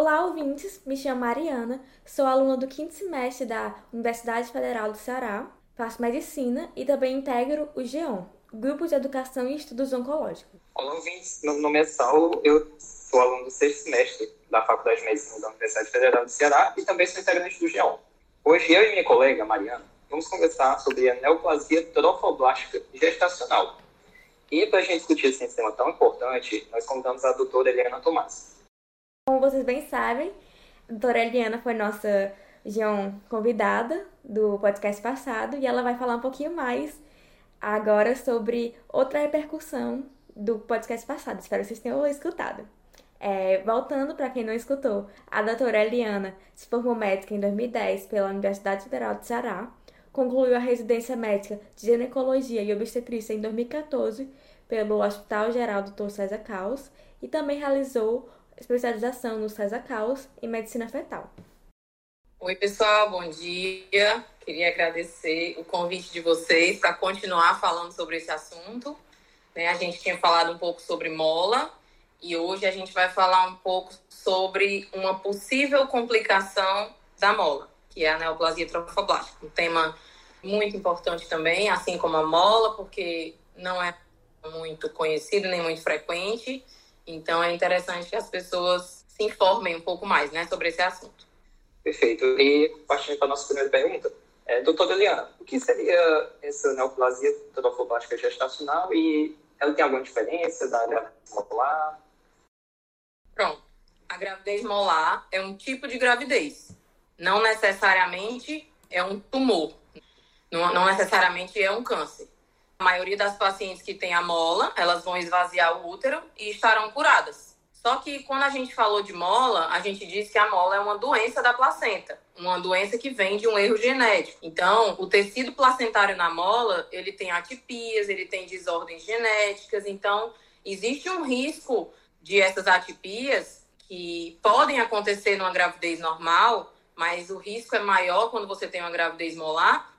Olá, ouvintes! Me chamo Mariana, sou aluna do quinto semestre da Universidade Federal do Ceará, faço medicina e também integro o GEON, Grupo de Educação e Estudos Oncológicos. Olá, ouvintes! Meu nome é Saulo, eu sou aluno do sexto semestre da Faculdade de Medicina da Universidade Federal do Ceará e também sou integrante do GEON. Hoje, eu e minha colega, Mariana, vamos conversar sobre a neoplasia trofoblástica gestacional. E para a gente discutir esse tema tão importante, nós convidamos a doutora Eliana Tomás. Como vocês bem sabem, a doutora Eliana foi nossa convidada do podcast passado e ela vai falar um pouquinho mais agora sobre outra repercussão do podcast passado. Espero que vocês tenham escutado. É, voltando para quem não escutou, a doutora Eliana se formou médica em 2010 pela Universidade Federal de Ceará, concluiu a residência médica de ginecologia e obstetrícia em 2014 pelo Hospital Geral Dr. César Caos e também realizou especialização no César Caos em medicina fetal. Oi, pessoal, bom dia. Queria agradecer o convite de vocês para continuar falando sobre esse assunto. Né? A gente tinha falado um pouco sobre mola e hoje a gente vai falar um pouco sobre uma possível complicação da mola, que é a neoplasia trofoblástica. Um tema muito importante também, assim como a mola, porque não é muito conhecido nem muito frequente então é interessante que as pessoas se informem um pouco mais né, sobre esse assunto. Perfeito. E partindo para a nossa primeira pergunta, é, doutora Eliana, o que seria essa neoplasia trofoblástica gestacional e ela tem alguma diferença da gravidez molar? Pronto. A gravidez molar é um tipo de gravidez. Não necessariamente é um tumor. Não, não necessariamente é um câncer. A maioria das pacientes que tem a mola, elas vão esvaziar o útero e estarão curadas. Só que quando a gente falou de mola, a gente disse que a mola é uma doença da placenta, uma doença que vem de um erro genético. Então, o tecido placentário na mola, ele tem atipias, ele tem desordens genéticas, então existe um risco de essas atipias que podem acontecer numa gravidez normal, mas o risco é maior quando você tem uma gravidez molar,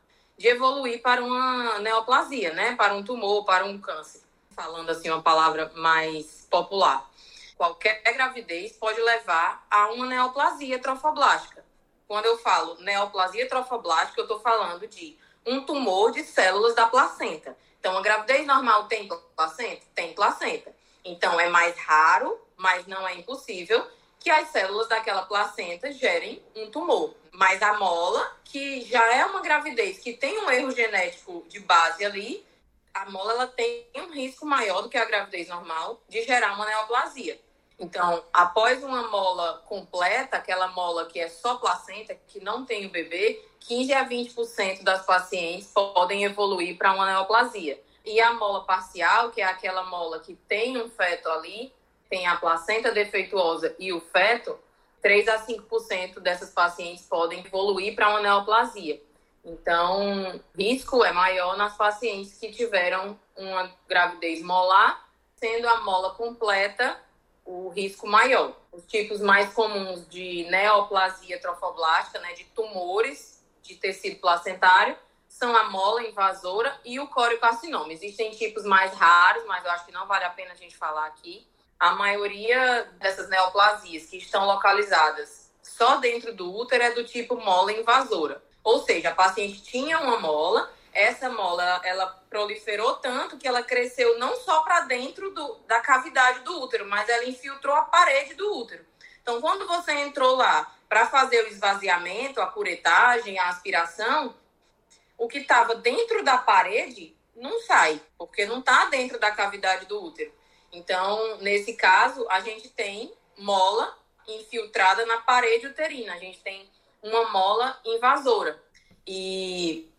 de evoluir para uma neoplasia, né? Para um tumor, para um câncer. Falando assim uma palavra mais popular. Qualquer gravidez pode levar a uma neoplasia trofoblástica. Quando eu falo neoplasia trofoblástica, eu estou falando de um tumor de células da placenta. Então, a gravidez normal tem placenta? Tem placenta. Então, é mais raro, mas não é impossível que as células daquela placenta gerem um tumor. Mas a mola, que já é uma gravidez que tem um erro genético de base ali, a mola ela tem um risco maior do que a gravidez normal de gerar uma neoplasia. Então, após uma mola completa, aquela mola que é só placenta, que não tem o bebê, 15 a 20% das pacientes podem evoluir para uma neoplasia. E a mola parcial, que é aquela mola que tem um feto ali, tem a placenta defeituosa e o feto, 3 a 5% dessas pacientes podem evoluir para uma neoplasia. Então, risco é maior nas pacientes que tiveram uma gravidez molar, sendo a mola completa o risco maior. Os tipos mais comuns de neoplasia trofoblástica, né, de tumores de tecido placentário, são a mola invasora e o coriocarcinoma. Existem tipos mais raros, mas eu acho que não vale a pena a gente falar aqui a maioria dessas neoplasias que estão localizadas só dentro do útero é do tipo mola invasora. Ou seja, a paciente tinha uma mola, essa mola ela proliferou tanto que ela cresceu não só para dentro do, da cavidade do útero, mas ela infiltrou a parede do útero. Então, quando você entrou lá para fazer o esvaziamento, a curetagem, a aspiração, o que estava dentro da parede não sai, porque não está dentro da cavidade do útero. Então, nesse caso, a gente tem mola infiltrada na parede uterina, a gente tem uma mola invasora. E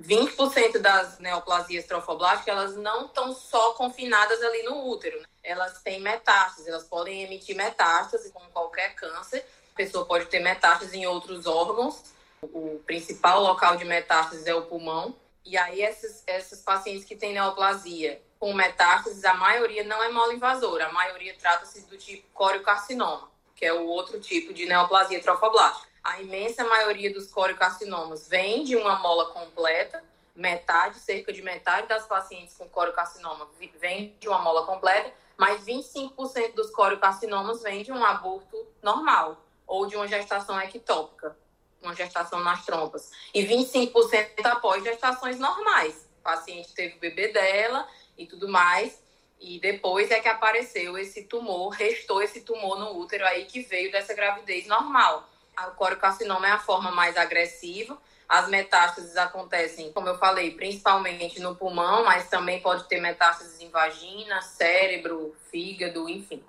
20% das neoplasias trofoblásticas, elas não estão só confinadas ali no útero. Né? Elas têm metástases, elas podem emitir metástases, como qualquer câncer. A pessoa pode ter metástases em outros órgãos. O principal local de metástases é o pulmão. E aí, essas pacientes que têm neoplasia com metástases, a maioria não é mola invasora, a maioria trata-se do tipo coriocarcinoma, que é o outro tipo de neoplasia trofoblástica. A imensa maioria dos coriocarcinomas vem de uma mola completa, metade, cerca de metade das pacientes com coriocarcinoma vem de uma mola completa, mas 25% dos coriocarcinomas vem de um aborto normal. ou de uma gestação ectópica, uma gestação nas trompas. E 25% após gestações normais. Paciente teve o bebê dela e tudo mais. E depois é que apareceu esse tumor, restou esse tumor no útero aí que veio dessa gravidez normal. O corocarcinoma é a forma mais agressiva. As metástases acontecem, como eu falei, principalmente no pulmão, mas também pode ter metástases em vagina, cérebro, fígado, enfim.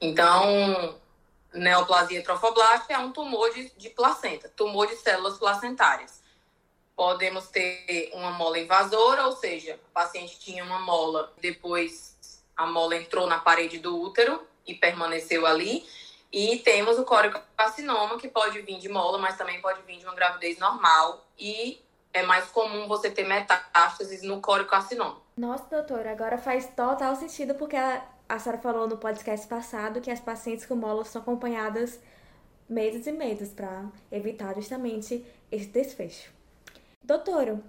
Então, neoplasia trofoblástica é um tumor de, de placenta, tumor de células placentárias. Podemos ter uma mola invasora, ou seja, o paciente tinha uma mola, depois a mola entrou na parede do útero e permaneceu ali. E temos o córeo-carcinoma, que pode vir de mola, mas também pode vir de uma gravidez normal. E é mais comum você ter metástases no córeo-carcinoma. Nossa, doutora, agora faz total sentido, porque a, a senhora falou no podcast passado que as pacientes com mola são acompanhadas meses e meses para evitar justamente esse desfecho. Doutora,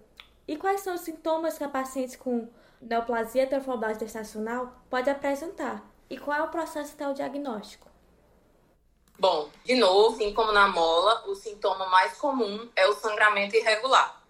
e quais são os sintomas que a paciente com neoplasia trofoblástica gestacional pode apresentar? E qual é o processo até o diagnóstico? Bom, de novo, assim como na mola, o sintoma mais comum é o sangramento irregular.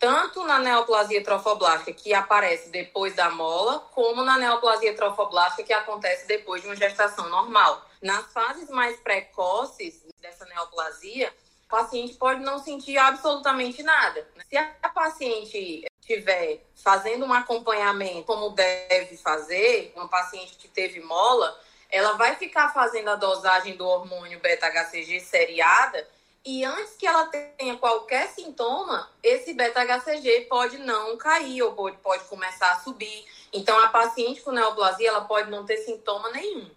Tanto na neoplasia trofoblástica, que aparece depois da mola, como na neoplasia trofoblástica, que acontece depois de uma gestação normal. Nas fases mais precoces dessa neoplasia, o paciente pode não sentir absolutamente nada. Se a paciente estiver fazendo um acompanhamento como deve fazer, uma paciente que teve mola, ela vai ficar fazendo a dosagem do hormônio beta-HCG seriada e antes que ela tenha qualquer sintoma, esse beta-HCG pode não cair ou pode, pode começar a subir. Então, a paciente com neoplasia, ela pode não ter sintoma nenhum,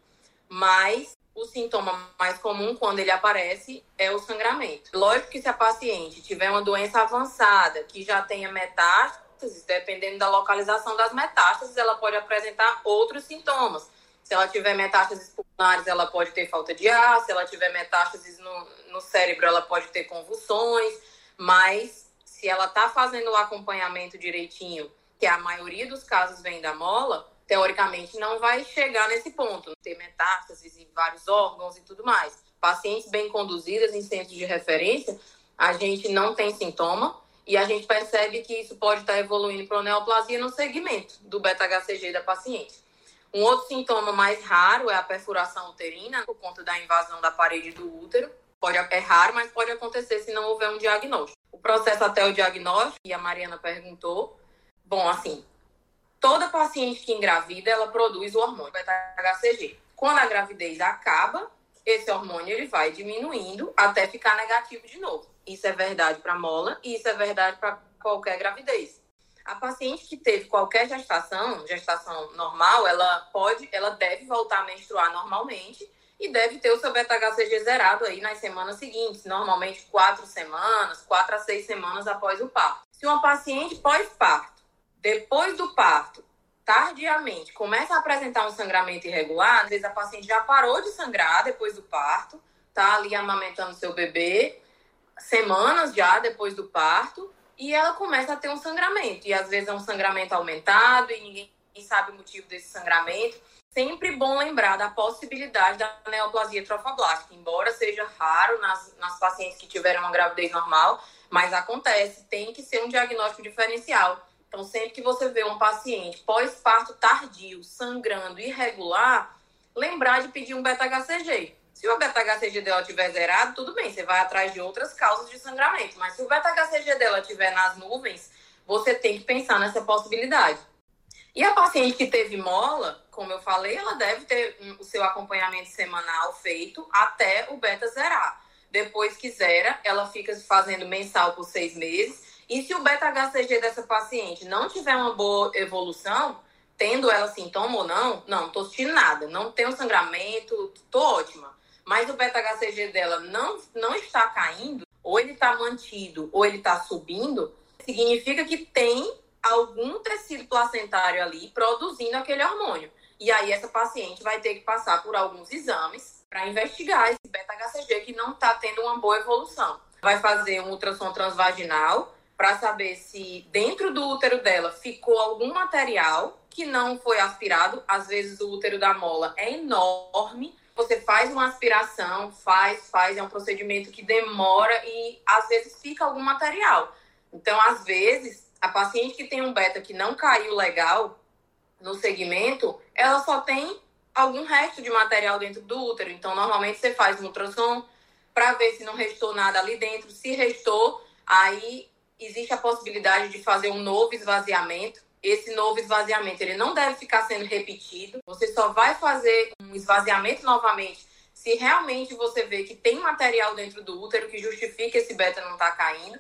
mas o sintoma mais comum quando ele aparece é o sangramento. Lógico que se a paciente tiver uma doença avançada, que já tenha metástases, dependendo da localização das metástases, ela pode apresentar outros sintomas. Se ela tiver metástases pulmonares, ela pode ter falta de ar. Se ela tiver metástases no, no cérebro, ela pode ter convulsões. Mas se ela está fazendo o acompanhamento direitinho, que a maioria dos casos vem da mola, teoricamente não vai chegar nesse ponto, ter metástases em vários órgãos e tudo mais. Pacientes bem conduzidas em centros de referência, a gente não tem sintoma e a gente percebe que isso pode estar evoluindo para neoplasia no segmento do beta-HCG da paciente. Um outro sintoma mais raro é a perfuração uterina, por conta da invasão da parede do útero. Pode, é raro, mas pode acontecer se não houver um diagnóstico. O processo até o diagnóstico, e a Mariana perguntou, bom, assim, toda paciente que engravida, ela produz o hormônio beta-HCG. Quando a gravidez acaba, esse hormônio ele vai diminuindo até ficar negativo de novo. Isso é verdade para mola e isso é verdade para qualquer gravidez. A paciente que teve qualquer gestação, gestação normal, ela pode, ela deve voltar a menstruar normalmente e deve ter o seu beta-HCG zerado aí nas semanas seguintes, normalmente quatro semanas, quatro a seis semanas após o parto. Se uma paciente pós-parto depois do parto, tardiamente, começa a apresentar um sangramento irregular, às vezes a paciente já parou de sangrar depois do parto, tá ali amamentando seu bebê, semanas já depois do parto, e ela começa a ter um sangramento. E às vezes é um sangramento aumentado e ninguém sabe o motivo desse sangramento. Sempre bom lembrar da possibilidade da neoplasia trofoblástica, embora seja raro nas, nas pacientes que tiveram uma gravidez normal, mas acontece, tem que ser um diagnóstico diferencial então, sempre que você vê um paciente pós-parto tardio, sangrando, irregular, lembrar de pedir um beta-HCG. Se o beta-HCG dela estiver zerado, tudo bem, você vai atrás de outras causas de sangramento. Mas se o beta-HCG dela estiver nas nuvens, você tem que pensar nessa possibilidade. E a paciente que teve mola, como eu falei, ela deve ter o seu acompanhamento semanal feito até o beta zerar. Depois que zera, ela fica fazendo mensal por seis meses e se o beta-HCG dessa paciente não tiver uma boa evolução, tendo ela sintoma ou não, não, tô sentindo nada, não tenho sangramento, tô ótima. Mas o beta-HCG dela não, não está caindo, ou ele está mantido, ou ele está subindo, significa que tem algum tecido placentário ali produzindo aquele hormônio. E aí essa paciente vai ter que passar por alguns exames para investigar esse beta-HCG que não está tendo uma boa evolução. Vai fazer um ultrassom transvaginal para saber se dentro do útero dela ficou algum material que não foi aspirado. Às vezes o útero da mola é enorme você faz uma aspiração, faz, faz, é um procedimento que demora e às vezes fica algum material. Então, às vezes, a paciente que tem um beta que não caiu legal no segmento, ela só tem algum resto de material dentro do útero. Então, normalmente você faz um ultrassom para ver se não restou nada ali dentro. Se restou, aí existe a possibilidade de fazer um novo esvaziamento. Esse novo esvaziamento ele não deve ficar sendo repetido. Você só vai fazer um esvaziamento novamente se realmente você vê que tem material dentro do útero que justifica esse beta não estar tá caindo.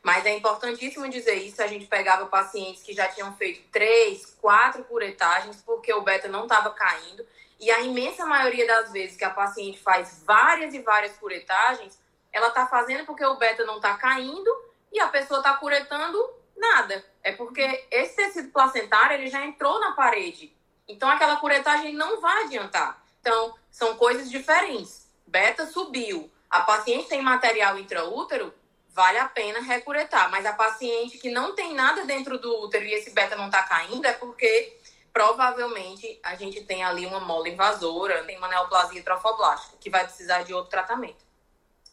Mas é importantíssimo dizer isso. A gente pegava pacientes que já tinham feito três, quatro curetagens porque o beta não estava caindo. E a imensa maioria das vezes que a paciente faz várias e várias curetagens, ela está fazendo porque o beta não está caindo e a pessoa está curetando nada. É porque esse tecido placentário ele já entrou na parede. Então aquela curetagem não vai adiantar. Então, são coisas diferentes. Beta subiu. A paciente tem material intraútero, vale a pena recuretar. Mas a paciente que não tem nada dentro do útero e esse beta não está caindo é porque provavelmente a gente tem ali uma mola invasora, tem uma neoplasia trofoblástica, que vai precisar de outro tratamento.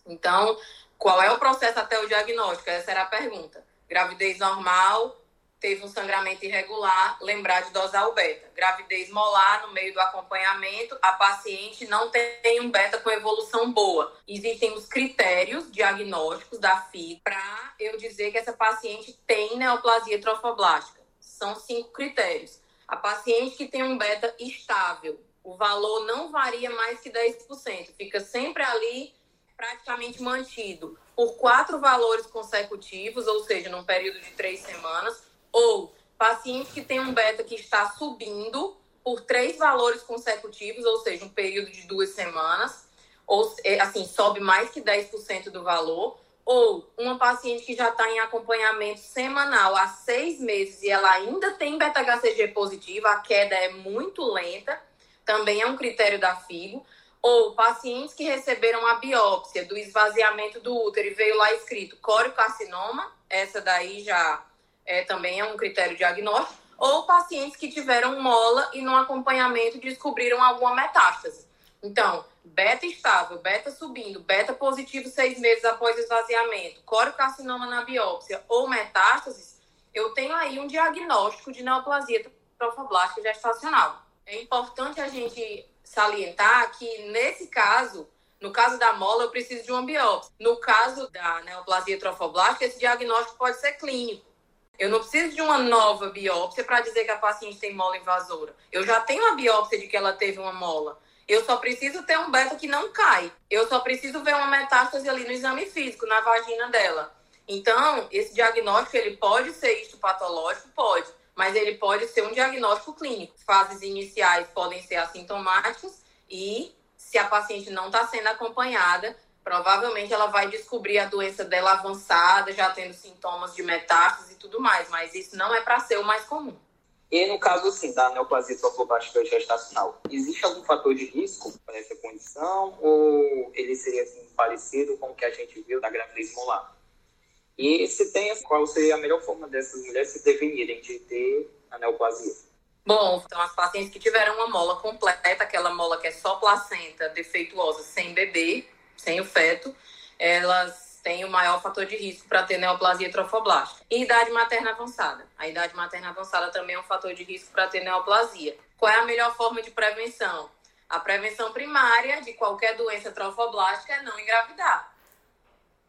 Então, qual é o processo até o diagnóstico? Essa era a pergunta. Gravidez normal, teve um sangramento irregular, lembrar de dosar o beta. Gravidez molar, no meio do acompanhamento, a paciente não tem um beta com evolução boa. Existem os critérios diagnósticos da FIG para eu dizer que essa paciente tem neoplasia trofoblástica. São cinco critérios. A paciente que tem um beta estável, o valor não varia mais que 10%, fica sempre ali praticamente mantido por quatro valores consecutivos, ou seja, num período de três semanas ou paciente que tem um beta que está subindo por três valores consecutivos, ou seja, um período de duas semanas, ou é, assim, sobe mais que 10% do valor, ou uma paciente que já está em acompanhamento semanal há seis meses e ela ainda tem beta-HCG positiva, a queda é muito lenta, também é um critério da FIGO, ou pacientes que receberam a biópsia do esvaziamento do útero e veio lá escrito coriocarcinoma, essa daí já é, também é um critério diagnóstico, ou pacientes que tiveram mola e no acompanhamento descobriram alguma metástase. Então, beta estável, beta subindo, beta positivo seis meses após esvaziamento, coriocarcinoma na biópsia ou metástases, eu tenho aí um diagnóstico de neoplasia trofoblástica gestacional. É importante a gente salientar que, nesse caso, no caso da mola, eu preciso de uma biópsia. No caso da neoplasia trofoblástica, esse diagnóstico pode ser clínico. Eu não preciso de uma nova biópsia para dizer que a paciente tem mola invasora. Eu já tenho a biópsia de que ela teve uma mola. Eu só preciso ter um beta que não cai. Eu só preciso ver uma metástase ali no exame físico, na vagina dela. Então, esse diagnóstico, ele pode ser histopatológico? Pode. Mas ele pode ser um diagnóstico clínico. Fases iniciais podem ser assintomáticas e, se a paciente não está sendo acompanhada, provavelmente ela vai descobrir a doença dela avançada, já tendo sintomas de metástase e tudo mais, mas isso não é para ser o mais comum. E no caso, assim, da neoplasia trofoblástica gestacional, existe algum fator de risco para essa condição ou ele seria assim, parecido com o que a gente viu da gravidez molar? E se tem, qual seria a melhor forma dessas mulheres se definirem de ter a neoplasia? Bom, então as pacientes que tiveram uma mola completa, aquela mola que é só placenta defeituosa sem bebê, sem o feto, elas têm o maior fator de risco para ter neoplasia trofoblástica. E idade materna avançada. A idade materna avançada também é um fator de risco para ter neoplasia. Qual é a melhor forma de prevenção? A prevenção primária de qualquer doença trofoblástica é não engravidar.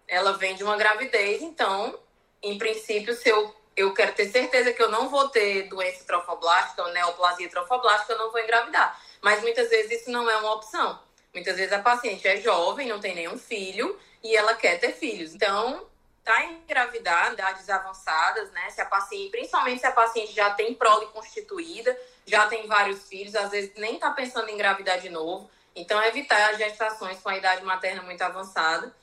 Ela vem de uma gravidez, então, em princípio, se eu, eu quero ter certeza que eu não vou ter doença trofoblástica ou neoplasia trofoblástica, eu não vou engravidar. Mas muitas vezes isso não é uma opção. Muitas vezes a paciente é jovem, não tem nenhum filho e ela quer ter filhos. Então, tá engravidar, idades avançadas, né? Se a paciente, principalmente se a paciente já tem prole constituída, já tem vários filhos, às vezes nem tá pensando em engravidar de novo. Então, evitar as gestações com a idade materna muito avançada.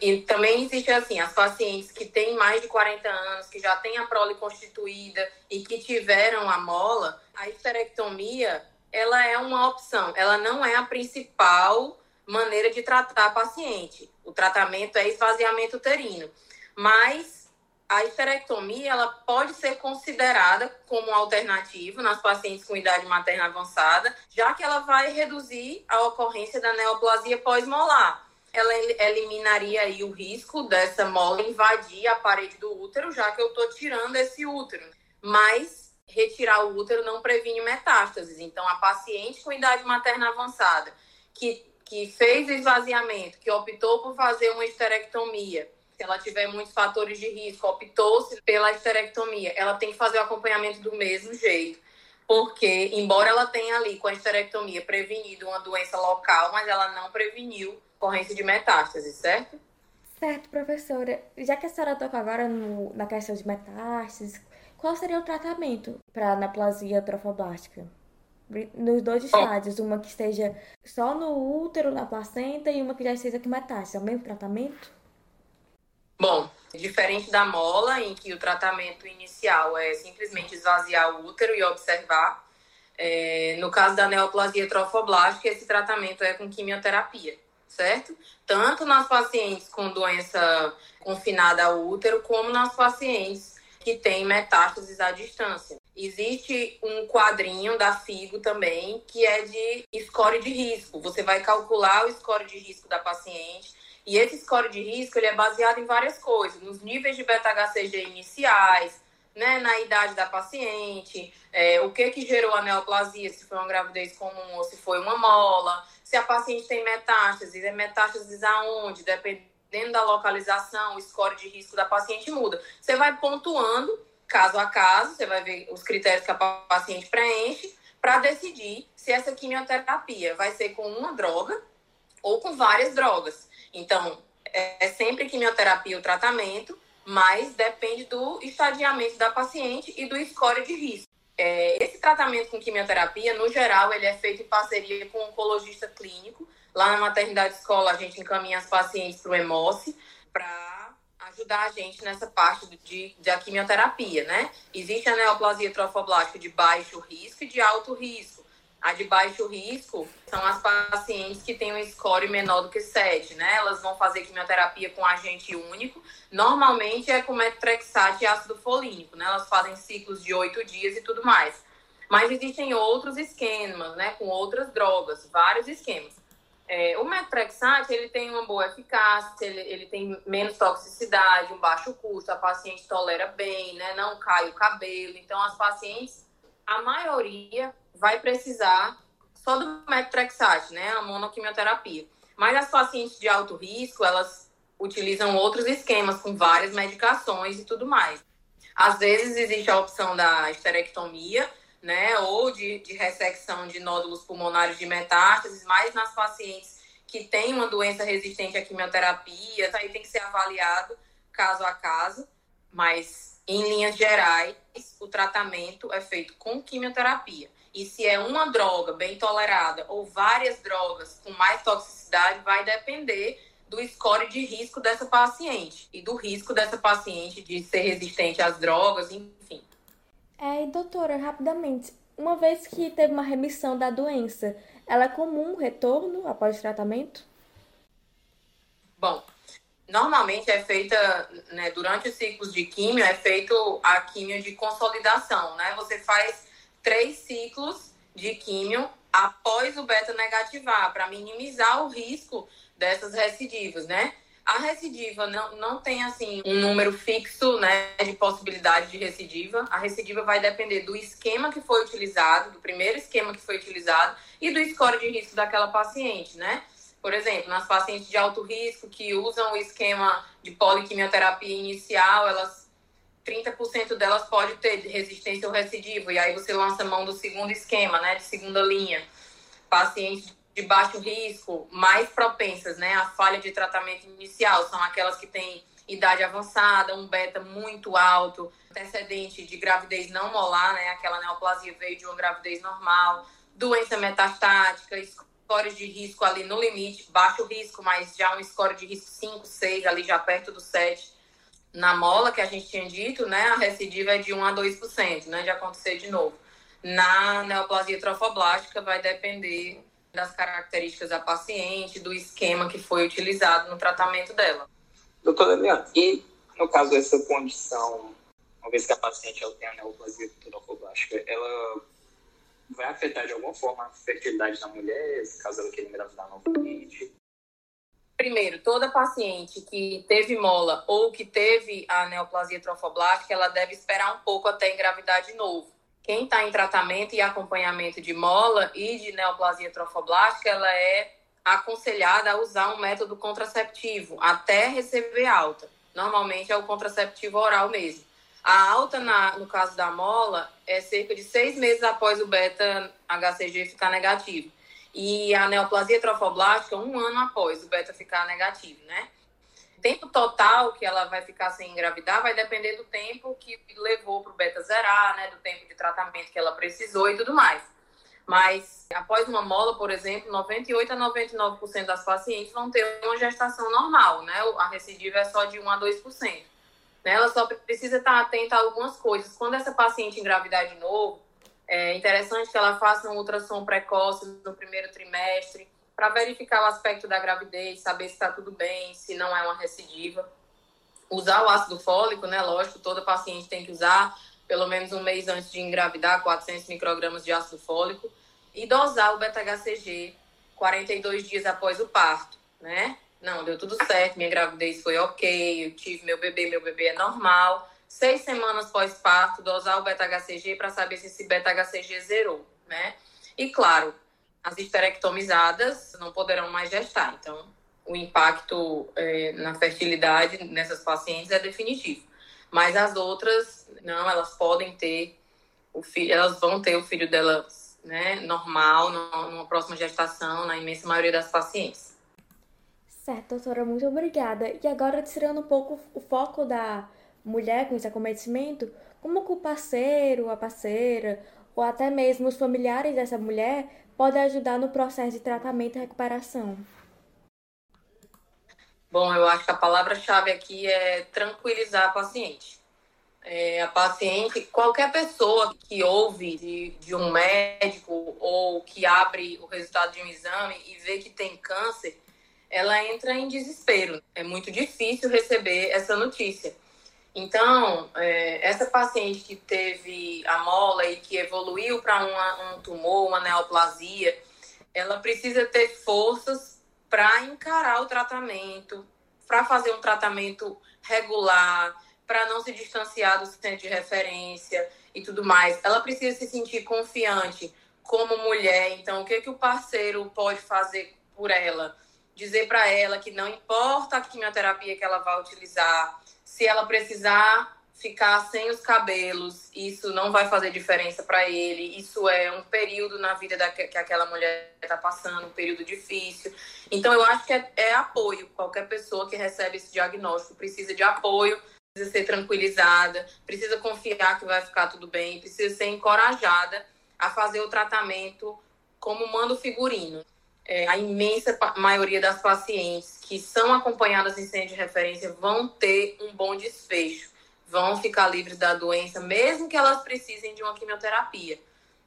E também existe assim, as pacientes que têm mais de 40 anos, que já têm a prole constituída e que tiveram a mola, a histerectomia ela é uma opção, ela não é a principal maneira de tratar a paciente. O tratamento é esvaziamento uterino. Mas a esterectomia ela pode ser considerada como alternativa nas pacientes com idade materna avançada, já que ela vai reduzir a ocorrência da neoplasia pós-molar. Ela eliminaria aí o risco dessa mola invadir a parede do útero, já que eu estou tirando esse útero. Mas retirar o útero não previne metástases. Então, a paciente com idade materna avançada que, que fez esvaziamento, que optou por fazer uma esterectomia, se ela tiver muitos fatores de risco, optou-se pela esterectomia, ela tem que fazer o acompanhamento do mesmo jeito. Porque, embora ela tenha ali com a esterectomia prevenido uma doença local, mas ela não preveniu ocorrência de metástase, certo? Certo, professora. Já que a senhora toca agora no, na questão de metástases, qual seria o tratamento para anaplasia trofoblástica? Nos dois estádios, uma que esteja só no útero, na placenta, e uma que já esteja com metástase. É o mesmo tratamento? Bom, diferente da mola, em que o tratamento inicial é simplesmente esvaziar o útero e observar, é, no caso da neoplasia trofoblástica, esse tratamento é com quimioterapia, certo? Tanto nas pacientes com doença confinada ao útero, como nas pacientes que têm metástases à distância. Existe um quadrinho da FIGO também, que é de score de risco. Você vai calcular o score de risco da paciente e esse score de risco ele é baseado em várias coisas, nos níveis de beta-HCG iniciais, né, na idade da paciente, é, o que que gerou a neoplasia, se foi uma gravidez comum ou se foi uma mola, se a paciente tem metástases, é metástases aonde, dependendo da localização, o score de risco da paciente muda. Você vai pontuando caso a caso, você vai ver os critérios que a paciente preenche para decidir se essa quimioterapia vai ser com uma droga ou com várias drogas. Então, é, é sempre quimioterapia o tratamento, mas depende do estadiamento da paciente e do score de risco. É, esse tratamento com quimioterapia, no geral, ele é feito em parceria com um oncologista clínico. Lá na maternidade escola, a gente encaminha as pacientes para o EMOSE para ajudar a gente nessa parte de, da quimioterapia, né? Existe a neoplasia trofoblástica de baixo risco e de alto risco. A de baixo risco são as pacientes que têm um score menor do que 7, né? Elas vão fazer quimioterapia com agente único. Normalmente é com metrexate e ácido folínico, né? Elas fazem ciclos de 8 dias e tudo mais. Mas existem outros esquemas, né? Com outras drogas, vários esquemas. É, o metrexate, ele tem uma boa eficácia, ele, ele tem menos toxicidade, um baixo custo, a paciente tolera bem, né? Não cai o cabelo. Então, as pacientes, a maioria vai precisar só do metrexate, né, a monoquimioterapia. Mas as pacientes de alto risco, elas utilizam outros esquemas com várias medicações e tudo mais. Às vezes existe a opção da esterectomia, né, ou de, de ressecção de nódulos pulmonares de metástases, mas nas pacientes que têm uma doença resistente à quimioterapia, isso aí tem que ser avaliado caso a caso, mas em linhas gerais, o tratamento é feito com quimioterapia. E se é uma droga bem tolerada ou várias drogas com mais toxicidade, vai depender do score de risco dessa paciente e do risco dessa paciente de ser resistente às drogas, enfim. É, doutora, rapidamente, uma vez que teve uma remissão da doença, ela é comum retorno após tratamento? Bom, normalmente é feita, né, durante os ciclos de químio, é feito a químio de consolidação, né? Você faz três ciclos de químio após o beta negativar, para minimizar o risco dessas recidivas, né? A recidiva não, não tem, assim, um número fixo, né, de possibilidade de recidiva. A recidiva vai depender do esquema que foi utilizado, do primeiro esquema que foi utilizado e do score de risco daquela paciente, né? Por exemplo, nas pacientes de alto risco que usam o esquema de poliquimioterapia inicial, elas 30% delas pode ter resistência ou recidivo, e aí você lança mão do segundo esquema, né, de segunda linha. Pacientes de baixo risco, mais propensas, né, à falha de tratamento inicial, são aquelas que têm idade avançada, um beta muito alto, antecedente de gravidez não molar, né, aquela neoplasia veio de uma gravidez normal, doença metastática, scores de risco ali no limite, baixo risco, mas já um score de risco 5, 6, ali já perto do 7 na mola, que a gente tinha dito, né, a recidiva é de 1 a 2%, né, de acontecer de novo. Na neoplasia trofoblástica vai depender das características da paciente, do esquema que foi utilizado no tratamento dela. Doutora Eliane, e no caso, essa condição, uma vez que a paciente ela tem a neoplasia trofoblástica, ela vai afetar de alguma forma a fertilidade da mulher, caso ela queira engravidar novamente? Primeiro, toda paciente que teve mola ou que teve a neoplasia trofoblástica, ela deve esperar um pouco até engravidar de novo. Quem está em tratamento e acompanhamento de mola e de neoplasia trofoblástica, ela é aconselhada a usar um método contraceptivo até receber alta. Normalmente é o contraceptivo oral mesmo. A alta, na, no caso da mola, é cerca de seis meses após o beta-HCG ficar negativo. E a neoplasia trofoblástica, um ano após o beta ficar negativo, né? Tempo total que ela vai ficar sem engravidar vai depender do tempo que levou para o beta zerar, né? Do tempo de tratamento que ela precisou e tudo mais. Mas após uma mola, por exemplo, 98 a 99% das pacientes vão ter uma gestação normal, né? A recidiva é só de 1 a 2%. Né? Ela só precisa estar atenta a algumas coisas. Quando essa paciente engravidar de novo, é interessante que ela faça um ultrassom precoce no primeiro trimestre para verificar o aspecto da gravidez, saber se está tudo bem, se não é uma recidiva. Usar o ácido fólico, né? Lógico, toda paciente tem que usar pelo menos um mês antes de engravidar, 400 microgramas de ácido fólico, e dosar o beta-HCG 42 dias após o parto, né? Não, deu tudo certo, minha gravidez foi ok, eu tive meu bebê, meu bebê é normal. Seis semanas pós-parto, dosar o beta-HCG para saber se esse beta-HCG zerou, né? E claro, as histerectomizadas não poderão mais gestar, então o impacto é, na fertilidade nessas pacientes é definitivo. Mas as outras, não, elas podem ter o filho, elas vão ter o filho delas, né, normal, numa próxima gestação, na imensa maioria das pacientes. Certo, doutora, muito obrigada. E agora, tirando um pouco o foco da mulher com esse acometimento, como que o parceiro, a parceira, ou até mesmo os familiares dessa mulher podem ajudar no processo de tratamento e recuperação? Bom, eu acho que a palavra-chave aqui é tranquilizar a paciente. É, a paciente, qualquer pessoa que ouve de, de, um médico ou que abre o resultado de um exame e vê que tem câncer, ela entra em desespero. É muito difícil receber essa notícia. Então, é, essa paciente que teve a mola e que evoluiu para um tumor, uma neoplasia, ela precisa ter forças para encarar o tratamento, para fazer um tratamento regular, para não se distanciar do centro de referência e tudo mais. Ela precisa se sentir confiante como mulher. Então, o que, que o parceiro pode fazer por ela? Dizer para ela que não importa a quimioterapia que ela vai utilizar, se ela precisar ficar sem os cabelos, isso não vai fazer diferença para ele. Isso é um período na vida da, que aquela mulher está passando, um período difícil. Então, eu acho que é, é, apoio. Qualquer pessoa que recebe esse diagnóstico precisa de apoio, precisa ser tranquilizada, precisa confiar que vai ficar tudo bem, precisa ser encorajada a fazer o tratamento como manda o figurino. É, a imensa maioria das pacientes que são acompanhadas em centro de referência vão ter um bom desfecho vão ficar livres da doença, mesmo que elas precisem de uma quimioterapia.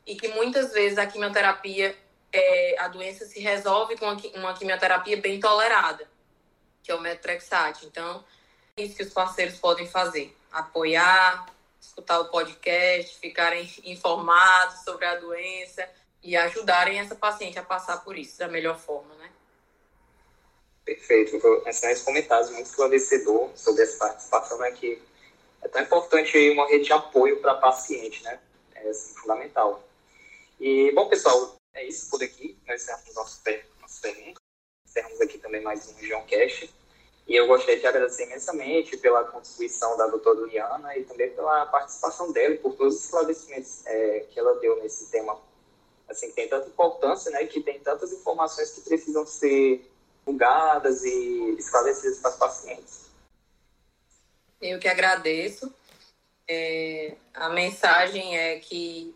E que muitas vezes a quimioterapia, é, a doença se resolve com uma quimioterapia bem tolerada, que é o metrexate. Então, é isso que os parceiros podem fazer: apoiar, escutar o podcast, ficarem informados sobre a doença e ajudarem essa paciente a passar por isso da melhor forma, né? Perfeito. Excelentes comentários, muito esclarecedor sobre essa participação né, é tão importante uma rede de apoio para paciente, né? É assim, fundamental. E, bom, pessoal, é isso por aqui. Nós encerramos nosso, nosso pergunta. Encerramos aqui também mais um João Cash. E eu gostaria de agradecer imensamente pela contribuição da doutora Liana e também pela participação dela por todos os esclarecimentos é, que ela deu nesse tema, assim, que tem tanta importância, né, que tem tantas informações que precisam ser divulgadas e esclarecidas para os pacientes. Eu que agradeço. É, a mensagem é que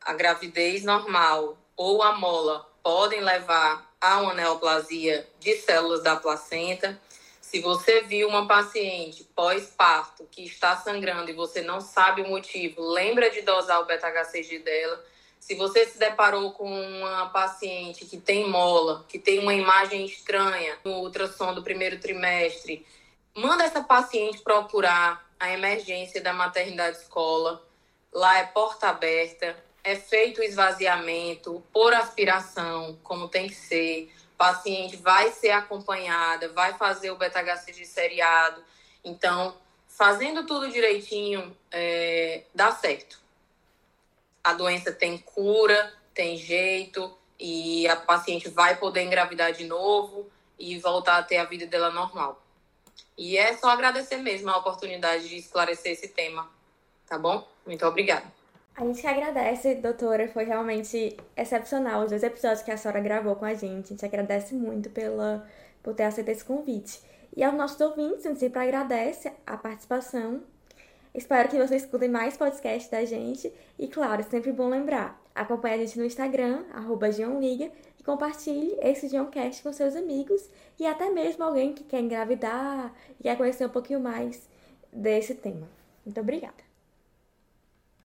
a gravidez normal ou a mola podem levar a uma neoplasia de células da placenta. Se você viu uma paciente pós-parto que está sangrando e você não sabe o motivo, lembra de dosar o beta-HCG dela. Se você se deparou com uma paciente que tem mola, que tem uma imagem estranha no ultrassom do primeiro trimestre, manda essa paciente procurar a emergência da maternidade escola. Lá é porta aberta, é feito o esvaziamento por aspiração, como tem que ser. O paciente vai ser acompanhada, vai fazer o beta-HCG seriado. Então, fazendo tudo direitinho, é, dá certo. A doença tem cura, tem jeito, e a paciente vai poder engravidar de novo e voltar a ter a vida dela normal. E é só agradecer mesmo a oportunidade de esclarecer esse tema, tá bom? Muito obrigada. A gente que agradece, doutora, foi realmente excepcional os dois episódios que a senhora gravou com a gente. A gente agradece muito pela, por ter aceito esse convite. E aos nossos ouvintes, a gente sempre agradece a participação. Espero que vocês escutem mais podcasts da gente. E claro, é sempre bom lembrar, acompanhe a gente no Instagram, arroba Liga, e compartilhe esse Geoncast com seus amigos e até mesmo alguém que quer engravidar e quer conhecer um pouquinho mais desse tema. Muito obrigada.